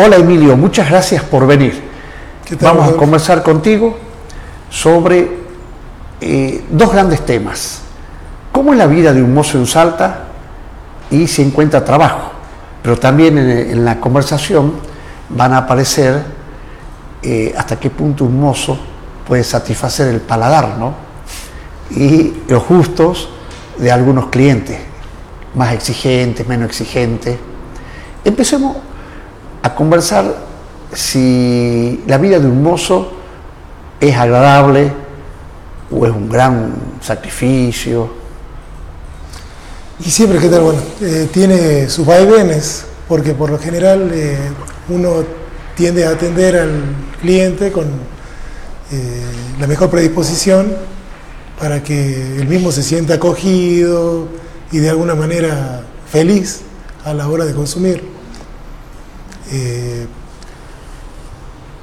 Hola Emilio, muchas gracias por venir. Vamos a conversar contigo sobre eh, dos grandes temas. ¿Cómo es la vida de un mozo en Salta y si encuentra trabajo? Pero también en, la conversación van a aparecer eh, hasta qué punto un mozo puede satisfacer el paladar, ¿no? Y los gustos de algunos clientes, más exigentes, menos exigentes. Empecemos a conversar si la vida de un mozo es agradable o es un gran sacrificio. Y siempre, ¿qué tal? Bueno, eh, tiene sus vaivenes, porque por lo general eh, uno tiende a atender al cliente con eh, la mejor predisposición para que el mismo se sienta acogido y de alguna manera feliz a la hora de consumir. Eh,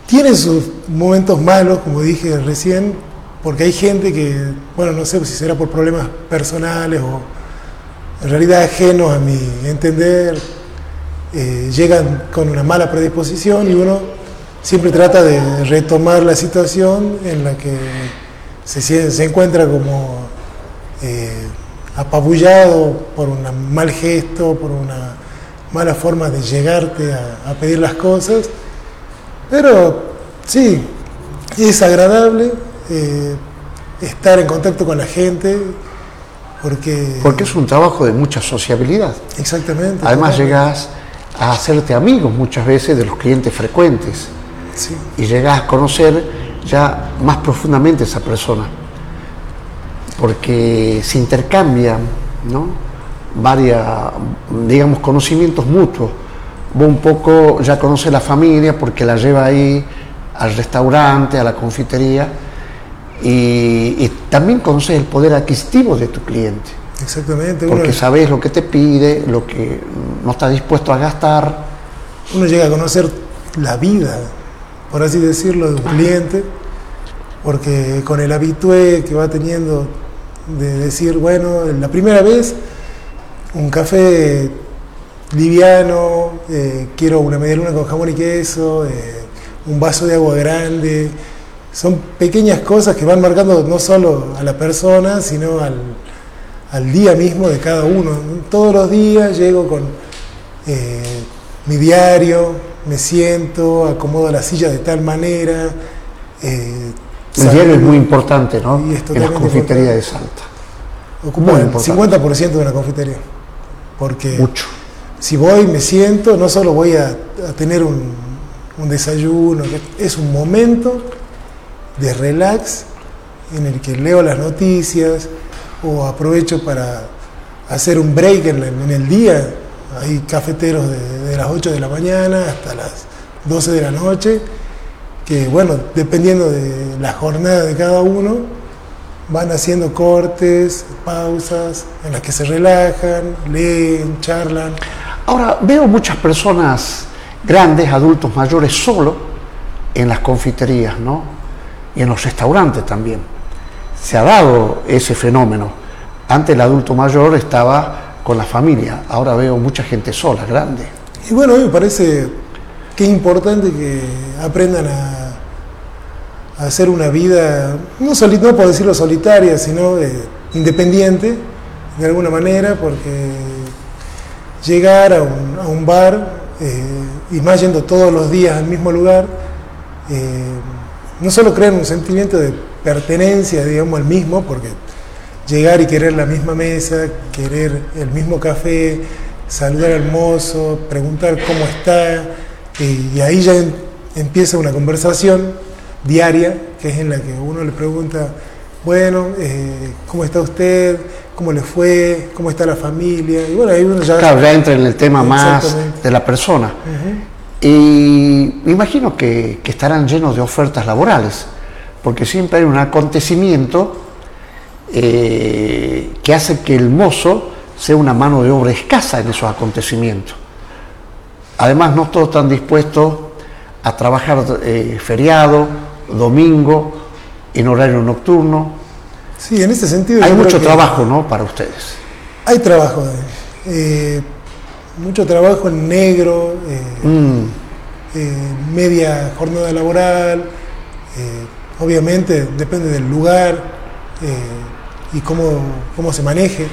tiene sus momentos malos, como dije recién, porque hay gente que, bueno, no sé si será por problemas personales o en realidad ajenos a mi entender, eh, llegan con una mala predisposición y uno siempre trata de retomar la situación en la que se, se encuentra como eh, apabullado por un mal gesto, por una mala forma de llegarte a, pedir las cosas, pero sí, es agradable eh, estar en contacto con la gente, porque... Porque es un trabajo de mucha sociabilidad. Exactamente. Además llegas a hacerte amigos muchas veces de los clientes frecuentes. Sí. Y llegas a conocer ya más profundamente a esa persona. Porque se intercambian, ¿no? Varios, digamos, conocimientos mutuos. Vos un poco ya conoces la familia porque la lleva ahí al restaurante, a la confitería, y, también conoces el poder adquisitivo de tu cliente. Exactamente. Porque sabes lo que te pide, lo que no está dispuesto a gastar. Uno llega a conocer la vida, por así decirlo, de un cliente, porque con el habitué que va teniendo de decir, bueno, la primera vez un café liviano, eh, quiero una media luna con jamón y queso, eh, un vaso de agua grande. Son pequeñas cosas que van marcando no solo a la persona, sino al, día mismo de cada uno. Todos los días llego con eh, mi diario, me siento, acomodo la silla de tal manera. el diario es muy importante, ¿no? en la confitería de Salta. Ocupa el 50% de una confitería. Porque si voy, me siento, no solo voy a, tener un, desayuno, es un momento de relax en el que leo las noticias o aprovecho para hacer un break en, el día. Hay cafeteros de, de, las 8 de la mañana hasta las 12 de la noche, que bueno, dependiendo de la jornada de cada uno, van haciendo cortes, pausas, en las que se relajan, leen, charlan. Ahora, veo muchas personas grandes, adultos mayores, solo en las confiterías, ¿no? Y en los restaurantes también. Se ha dado ese fenómeno. Antes el adulto mayor estaba con la familia, ahora veo mucha gente sola, grande. Y bueno, a mí me parece que es importante que aprendan a hacer una vida, no, no por decirlo solitaria, sino eh, independiente, de alguna manera, porque llegar a un, bar, eh, y más yendo todos los días al mismo lugar, eh, no solo crean un sentimiento de pertenencia, digamos, al mismo, porque llegar y querer la misma mesa, querer el mismo café, saludar al mozo, preguntar cómo está, y ahí ya empieza una conversación diaria, que es en la que uno le pregunta, bueno, eh, ¿cómo está usted? ¿Cómo le fue? ¿Cómo está la familia? Y bueno, ahí uno ya... Claro, ya entra en el tema más de la persona. Y me imagino que, estarán llenos de ofertas laborales, porque siempre hay un acontecimiento eh, que hace que el mozo sea una mano de obra escasa en esos acontecimientos. Además, no todos están dispuestos a trabajar eh, feriado domingo, en horario nocturno. Sí, en ese sentido. Hay mucho trabajo, ¿no? Para ustedes. Hay trabajo, eh, mucho trabajo en negro, eh, mm. media jornada laboral, obviamente depende del lugar y cómo, cómo se maneje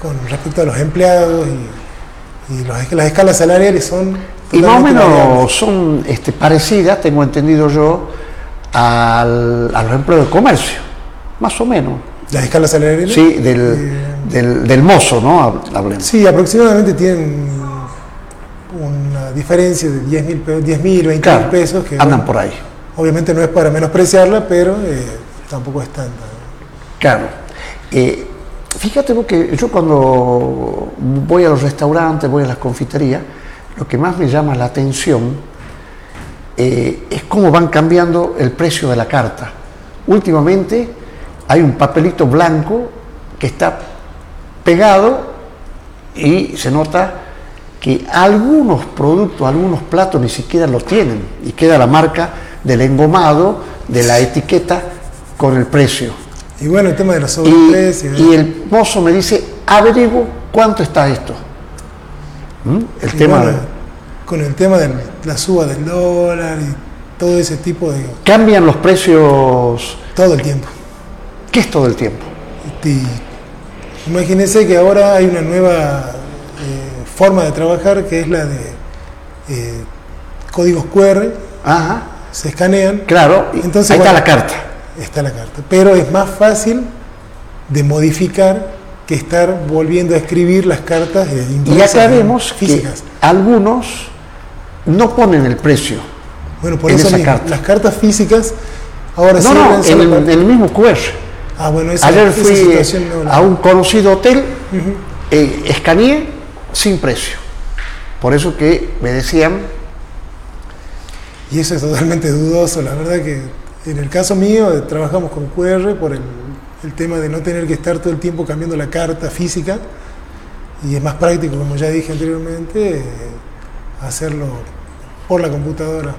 con respecto a los empleados y, las escalas salariales son... Y más o menos son este, parecidas, tengo entendido yo, al, a los empleos de comercio, más o menos. ¿Las escalas salariales? Sí, del, eh, del, mozo, ¿no? Hablemos. Sí, aproximadamente tienen una diferencia de 10 mil, 10 mil 20 mil pesos. Que, andan por ahí. Obviamente no es para menospreciarla, pero eh, tampoco es tanta. Claro. Eh, Fíjate que yo cuando voy a los restaurantes, voy a las confiterías, lo que más me llama la atención eh, es cómo van cambiando el precio de la carta. Últimamente hay un papelito blanco que está pegado y se nota que algunos productos, algunos platos ni siquiera lo tienen y queda la marca del engomado, de la etiqueta con el precio. Y bueno, el tema de los sobreprecios. Y, el mozo me dice, averiguo cuánto está esto. ¿Mm? El tema Con el tema de la suba del dólar y todo ese tipo de... ¿Cambian los precios? Todo el tiempo. ¿Qué es todo el tiempo? imagínense que ahora hay una nueva eh, forma de trabajar que es la de eh, códigos QR. Ajá. Se escanean. Claro, Entonces, ahí está la carta está la carta. Pero es más fácil de modificar que estar volviendo a escribir las cartas y ya sabemos físicas. Que algunos no ponen el precio. Bueno, por eso las cartas físicas ahora no, no, en, el mismo QR. Ah, bueno, Ayer fui a un conocido hotel, eh, escaneé sin precio. Por eso que me decían... Y eso es totalmente dudoso, la verdad que en el caso mío, eh, trabajamos con QR por el, tema de no tener que estar todo el tiempo cambiando la carta física y es más práctico, como ya dije anteriormente, eh, hacerlo por la computadora.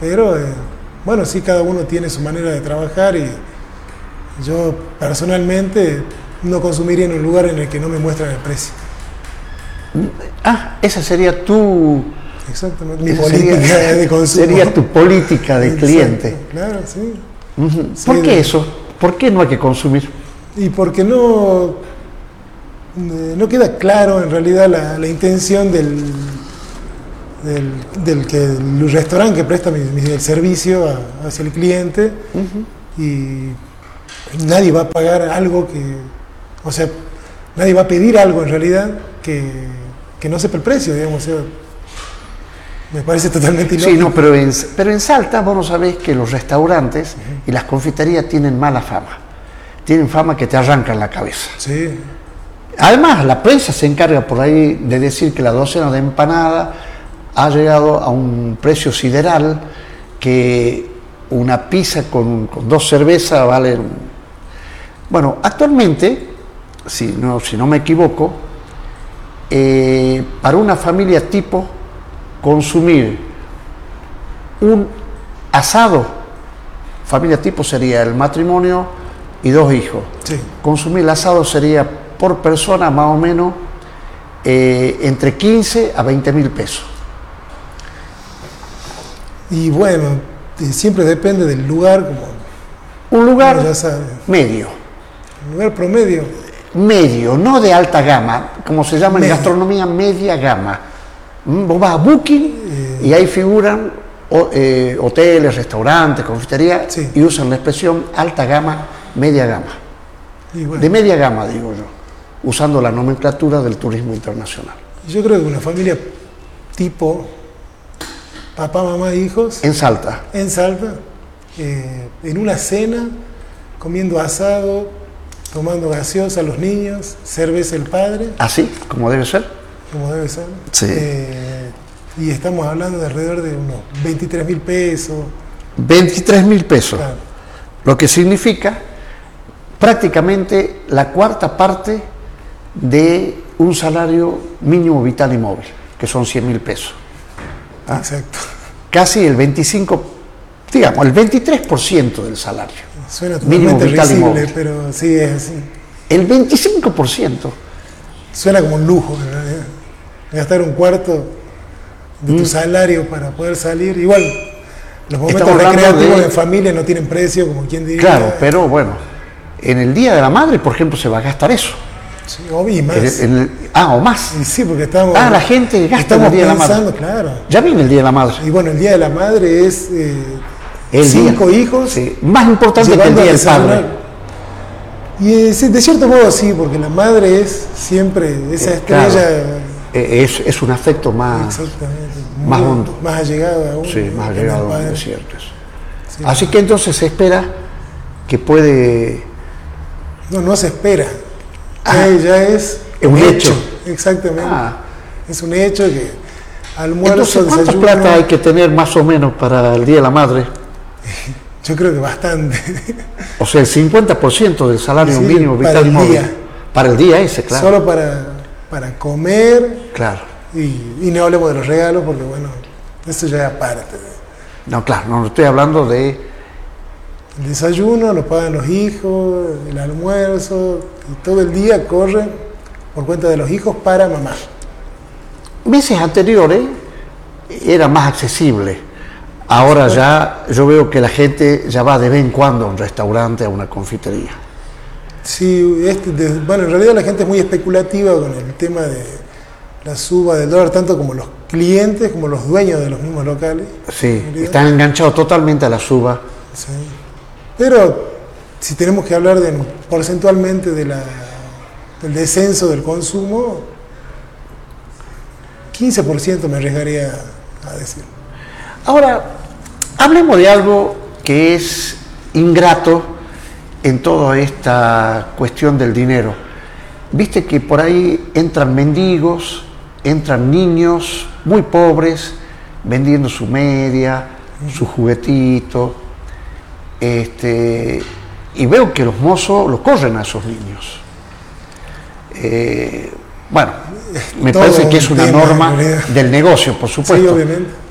Pero eh, bueno, sí, cada uno tiene su manera de trabajar y yo personalmente no consumiría en un lugar en el que no me muestran el precio. Ah, esa sería tu Exactamente, mi política de consumo. Sería tu política de cliente. Claro, sí. ¿Por qué eso? ¿Por qué no hay que consumir? Y porque no, eh, no queda claro en realidad la, intención del, del, que el restaurante que presta el servicio hacia el cliente y nadie va a pagar algo que, o sea, nadie va a pedir algo en realidad que, que no sepa el precio, digamos. Me parece totalmente ilógico. Sí, no, pero en, pero en Salta vos no sabés que los restaurantes y las confiterías tienen mala fama. Tienen fama que te arrancan la cabeza. Sí. Además, la prensa se encarga por ahí de decir que la docena de empanada ha llegado a un precio sideral, que una pizza con, dos cervezas vale... Bueno, actualmente, si no, si no me equivoco, eh, para una familia tipo consumir un asado, familia tipo sería el matrimonio y dos hijos. Consumir el asado sería por persona más o menos eh, entre 15 a 20 mil pesos. Y bueno, eh, siempre depende del lugar. un lugar medio. Un lugar promedio. Medio, no de alta gama, como se llama en gastronomía media gama Mm, vos vas a Booking y ahí figuran eh, hoteles, restaurantes, confiterías y usan la expresión alta gama, media gama. De media gama, digo yo, usando la nomenclatura del turismo internacional. Yo creo que una familia tipo papá, mamá, hijos. En Salta. En Salta, eh, en una cena, comiendo asado, tomando gaseosa a los niños, cerveza el padre. Así, como debe ser como debe ser. Sí. Eh, y estamos hablando de alrededor de unos 23 mil pesos. 23 mil pesos. Lo que significa prácticamente la cuarta parte de un salario mínimo vital y móvil, que son 100 mil pesos. ¿Ah? Exacto. Casi el 25, digamos, el 23% del salario. Suena totalmente risible, pero sí es así. El 25%. Suena como un lujo, ¿verdad? gastar un cuarto de tu mm. salario para poder salir. Igual, los momentos recreativos de... en familia no tienen precio, como quien diría. Claro, pero bueno, en el Día de la Madre, por ejemplo, se va a gastar eso. Sí, o más. ah, o más. sí, porque estamos. Ah, la gente gasta el Día de la Madre. Claro. Ya viene el Día de la Madre. Y bueno, el Día de la Madre es eh, el cinco hijos. Más importante que el Día del Padre. Y eh, de cierto modo sí, porque la madre es siempre esa eh, estrella. Es, es, un afecto más, más hondo. Más allegado aún. Sí, más allegado aún, es cierto. Así que entonces se espera que puede... No, no se espera. Ah, ya es un hecho. Exactamente. Ah. Es un hecho que almuerzo, entonces, ¿cuánta plata hay que tener más o menos para el Día de la Madre? Yo creo que bastante. O sea, el 50% del salario mínimo vital para el día. Para el día ese, claro. Solo para, para comer. Claro. Y, no hablemos de los regalos porque, bueno, eso ya es aparte. No, claro, no estoy hablando de... El desayuno lo pagan los hijos, el almuerzo, y todo el día corre por cuenta de los hijos para mamá. Meses anteriores era más accesible Ahora ya yo veo que la gente ya va de vez en cuando a un restaurante, a una confitería. Sí, este, bueno, en realidad la gente es muy especulativa con el tema de la suba del dólar, tanto como los clientes como los dueños de los mismos locales. Sí, están enganchados totalmente a la suba. Sí. Pero si tenemos que hablar de, porcentualmente del descenso del consumo, 15% me arriesgaría a decir. Ahora, hablemos de algo que es ingrato en toda esta cuestión del dinero. Viste que por ahí entran mendigos, entran niños muy pobres vendiendo su media, su juguetito, este, y veo que los mozos los corren a esos niños. Eh, bueno, me parece que es una norma del negocio, por supuesto.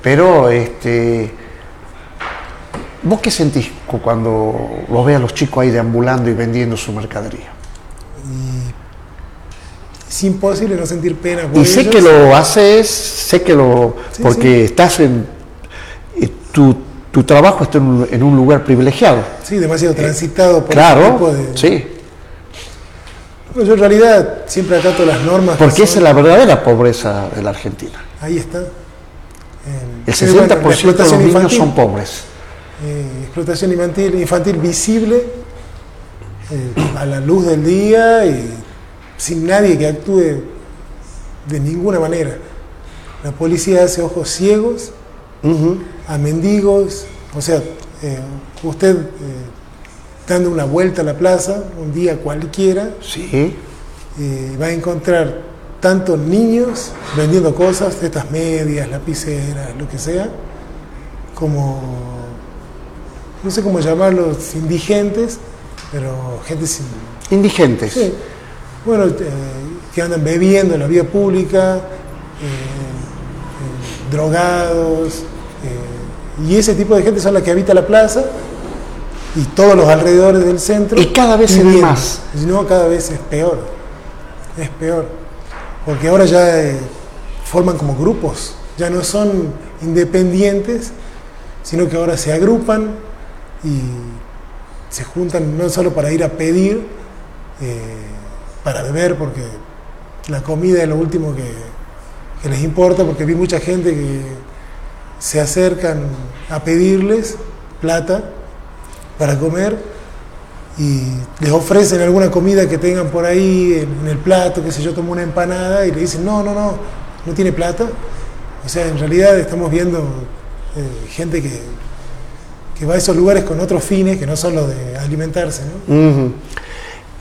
Pero, este, ¿vos qué sentís cuando los ves a los chicos ahí deambulando y vendiendo su mercadería? es imposible no sentir pena por Y sé que lo haces, sé que lo. porque estás en. Eh, tu, tu trabajo está en un, lugar privilegiado. Sí, demasiado transitado por claro, sí. Pues yo en realidad siempre acato las normas. Porque esa es la verdadera pobreza de la Argentina. Ahí está. el 60% de los niños son pobres. Eh, explotación infantil, infantil visible, eh, a la luz del día y sin nadie que actúe de ninguna manera. La policía hace ojos ciegos a mendigos, o sea, eh, usted dando una vuelta a la plaza, un día cualquiera, sí. Eh, va a encontrar tantos niños vendiendo cosas, estas medias, lapiceras, lo que sea, como, no sé cómo llamarlos, indigentes, pero gente sin... Indigentes. Sí. Bueno, eh, que andan bebiendo en la vía pública, eh, y ese tipo de gente son las que habita la plaza y todos los alrededores del centro. Y cada vez es más. No, cada vez es peor. Es peor. Porque ahora ya eh, forman como grupos. Ya no son independientes, sino que ahora se agrupan y se juntan no solo para ir a pedir, eh, para beber, porque la comida es lo último que, que les importa, porque vi mucha gente que se acercan a pedirles plata para comer y les ofrecen alguna comida que tengan por ahí en, el plato, que sé yo, tomo una empanada y le dicen, no, no, no, no tiene plata. O sea, en realidad estamos viendo eh, gente que, que, va a esos lugares con otros fines que no son los de alimentarse. En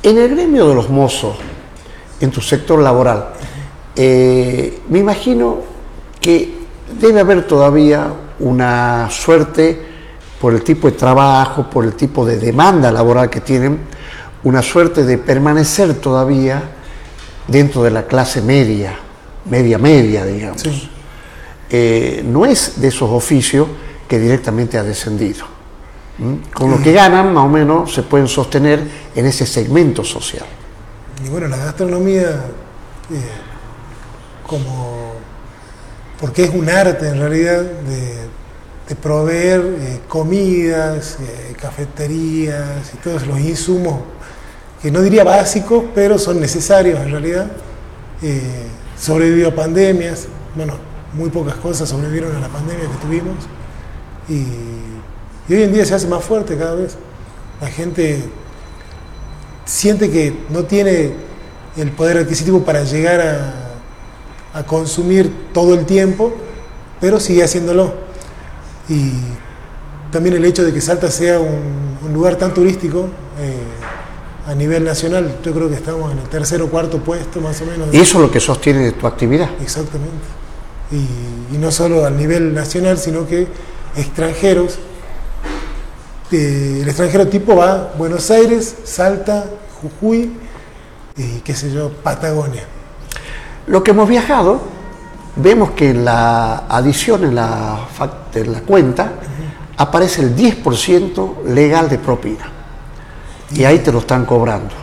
el gremio de los mozos, en tu sector laboral, eh, me imagino que debe haber todavía una suerte por el tipo de trabajo, por el tipo de demanda laboral que tienen, una suerte de permanecer todavía dentro de la clase media, media media, digamos. Eh, no es de esos oficios que directamente ha descendido. Con lo que ganan, más o menos, se pueden sostener en ese segmento social. Y bueno, la gastronomía, eh, como porque es un arte en realidad de, proveer eh, comidas, eh, cafeterías y todos los insumos que no diría básicos, pero son necesarios en realidad. Eh, sobrevivió a pandemias, bueno, muy pocas cosas sobrevivieron a la pandemia que tuvimos y, hoy en día se hace más fuerte cada vez. La gente siente que no tiene el poder adquisitivo para llegar a, a consumir todo el tiempo, pero sigue haciéndolo. Y también el hecho de que Salta sea un, lugar tan turístico, eh, a nivel nacional, yo creo que estamos en el tercer o cuarto puesto más o menos. Y eso es lo que sostiene tu actividad. Exactamente. Y, no solo a nivel nacional, sino que extranjeros, el extranjero tipo va a Buenos Aires, Salta, Jujuy y qué sé yo, Patagonia. Lo que hemos viajado, vemos que en la adición en la, en la cuenta aparece el 10% legal de propina y ahí te lo están cobrando.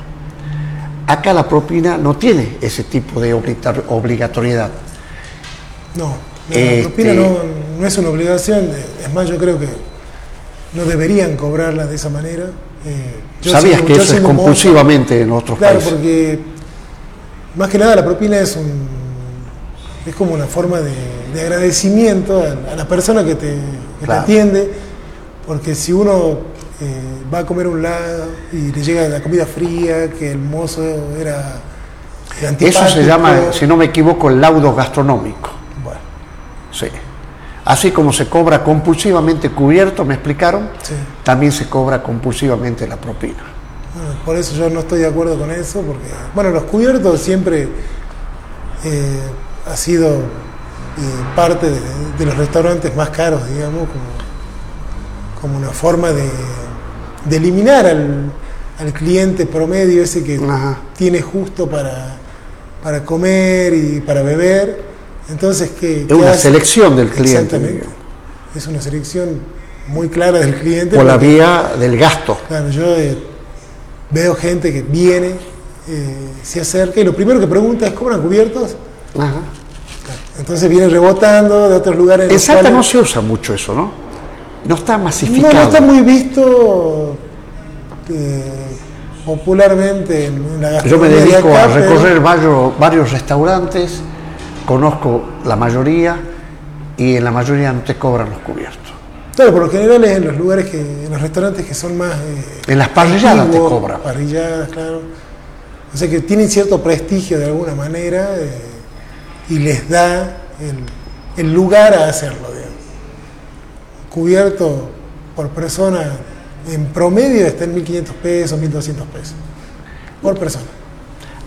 Acá la propina no tiene ese tipo de obligatoriedad. No, la este, propina no, es una obligación, es más, yo creo que no deberían cobrarla de esa manera. Eh, ¿Sabías que eso es compulsivamente en otros países? Claro, porque más que nada la propina es un es como una forma de, agradecimiento a, la persona que te, te atiende, porque si uno eh, va a comer un lado y le llega la comida fría, que el mozo era, Eso se llama, si no me equivoco, el laudo gastronómico. Bueno. Sí. Así como se cobra compulsivamente cubierto, me explicaron, también se cobra compulsivamente la propina. Por eso yo no estoy de acuerdo con eso, porque, bueno, los cubiertos siempre eh, ha sido eh, parte de, los restaurantes más caros, digamos, como una forma de, de eliminar al, cliente promedio ese que tiene justo para, para comer y para beber. Entonces, que Es una selección del cliente. Es una selección muy clara del cliente. Por la vía del gasto. Claro, yo eh, veo gente que viene, eh, se acerca y lo primero que pregunta es, ¿cobran cubiertos? Entonces viene rebotando de otros lugares. En Salta no se usa mucho eso, ¿no? No está masificado. No, está muy visto eh, popularmente en la Yo me dedico a recorrer varios, varios restaurantes, conozco la mayoría y en la mayoría no te cobran los cubiertos. Claro, por lo general es en los lugares que, en los restaurantes que son más... Eh, en las parrilladas te cobran. Parrilladas, claro. O sea que tienen cierto prestigio de alguna manera eh, y les da el, el lugar a hacerlo cubierto por persona en promedio está en 1.500 pesos, 1.200 pesos por persona.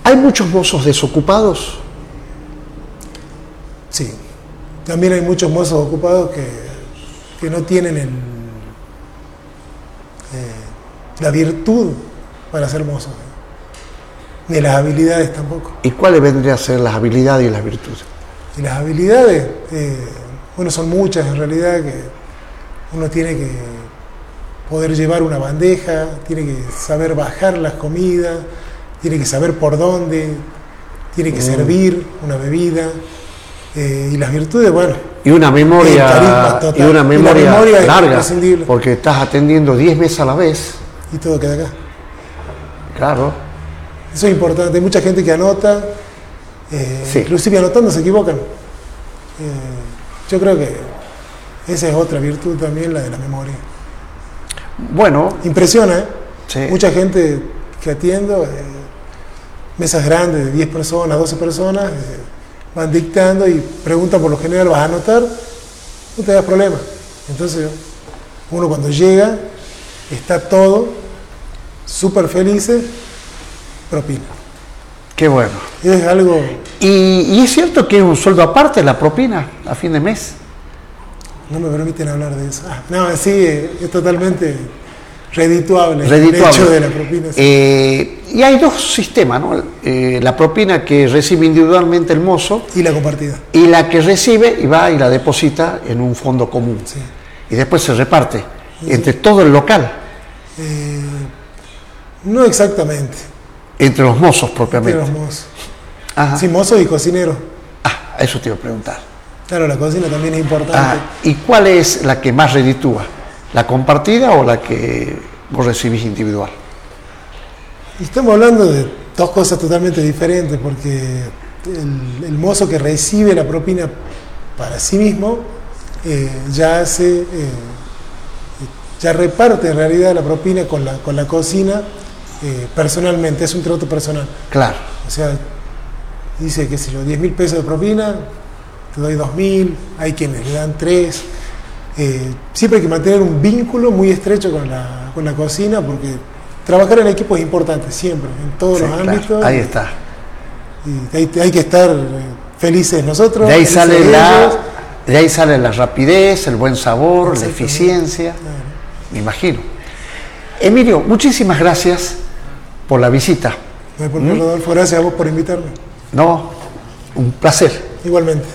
¿Hay muchos mozos desocupados? Sí, también hay muchos mozos ocupados que, que no tienen el, eh, la virtud para ser mozos, ni las habilidades tampoco. ¿Y cuáles vendrían a ser las habilidades y las virtudes? Y las habilidades, eh, bueno, son muchas en realidad que uno tiene que poder llevar una bandeja, tiene que saber bajar las comidas, tiene que saber por dónde, tiene que mm. servir una bebida. Eh, y las virtudes, bueno. Y una memoria, y una memoria, larga, porque estás atendiendo 10 veces a la vez. Y todo queda acá. Claro. Eso es importante. Hay mucha gente que anota, eh, inclusive anotando se equivocan. Eh, yo creo que esa es otra virtud también, la de la memoria. Bueno. Impresiona, ¿eh? Mucha gente que atiendo, eh, mesas grandes de 10 personas, 12 personas, eh, van dictando y preguntan por lo general, ¿vas a anotar? No te das problema. Entonces, uno cuando llega, está todo súper feliz, propina. Qué bueno. Es algo... ¿Y, ¿Y, es cierto que es un sueldo aparte la propina a fin de mes? No me permiten hablar de eso. Ah, no, sí, es totalmente redituable, el hecho de la propina. Eh, y hay dos sistemas, ¿no? Eh, la propina que recibe individualmente el mozo. Y la compartida. Y la que recibe y va y la deposita en un fondo común. Sí. Y después se reparte entre todo el local. Eh, no exactamente. Entre los mozos propiamente. Entre los mozos. Sí, mozo y cocinero. Ah, eso te iba a preguntar. Claro, la cocina también es importante. Ah, ¿Y cuál es la que más reditúa? ¿La compartida o la que vos recibís individual? Estamos hablando de dos cosas totalmente diferentes, porque el, mozo que recibe la propina para sí mismo eh, ya hace, eh, ya reparte en realidad la propina con la, con la cocina eh, personalmente, es un trato personal. Claro. O sea, dice, qué sé yo, 10 mil pesos de propina, te doy 2 mil, hay quienes le dan 3. Siempre hay que mantener un vínculo muy estrecho con la, con la cocina porque trabajar en equipo es importante, siempre, en todos los ámbitos. Ahí está. Y hay, que estar eh, felices nosotros. De ahí, sale la, de ahí sale la rapidez, el buen sabor, la eficiencia. Me imagino. Emilio, muchísimas gracias por la visita. No por ¿Mm? Rodolfo, gracias a vos por invitarme. No, un placer. Igualmente.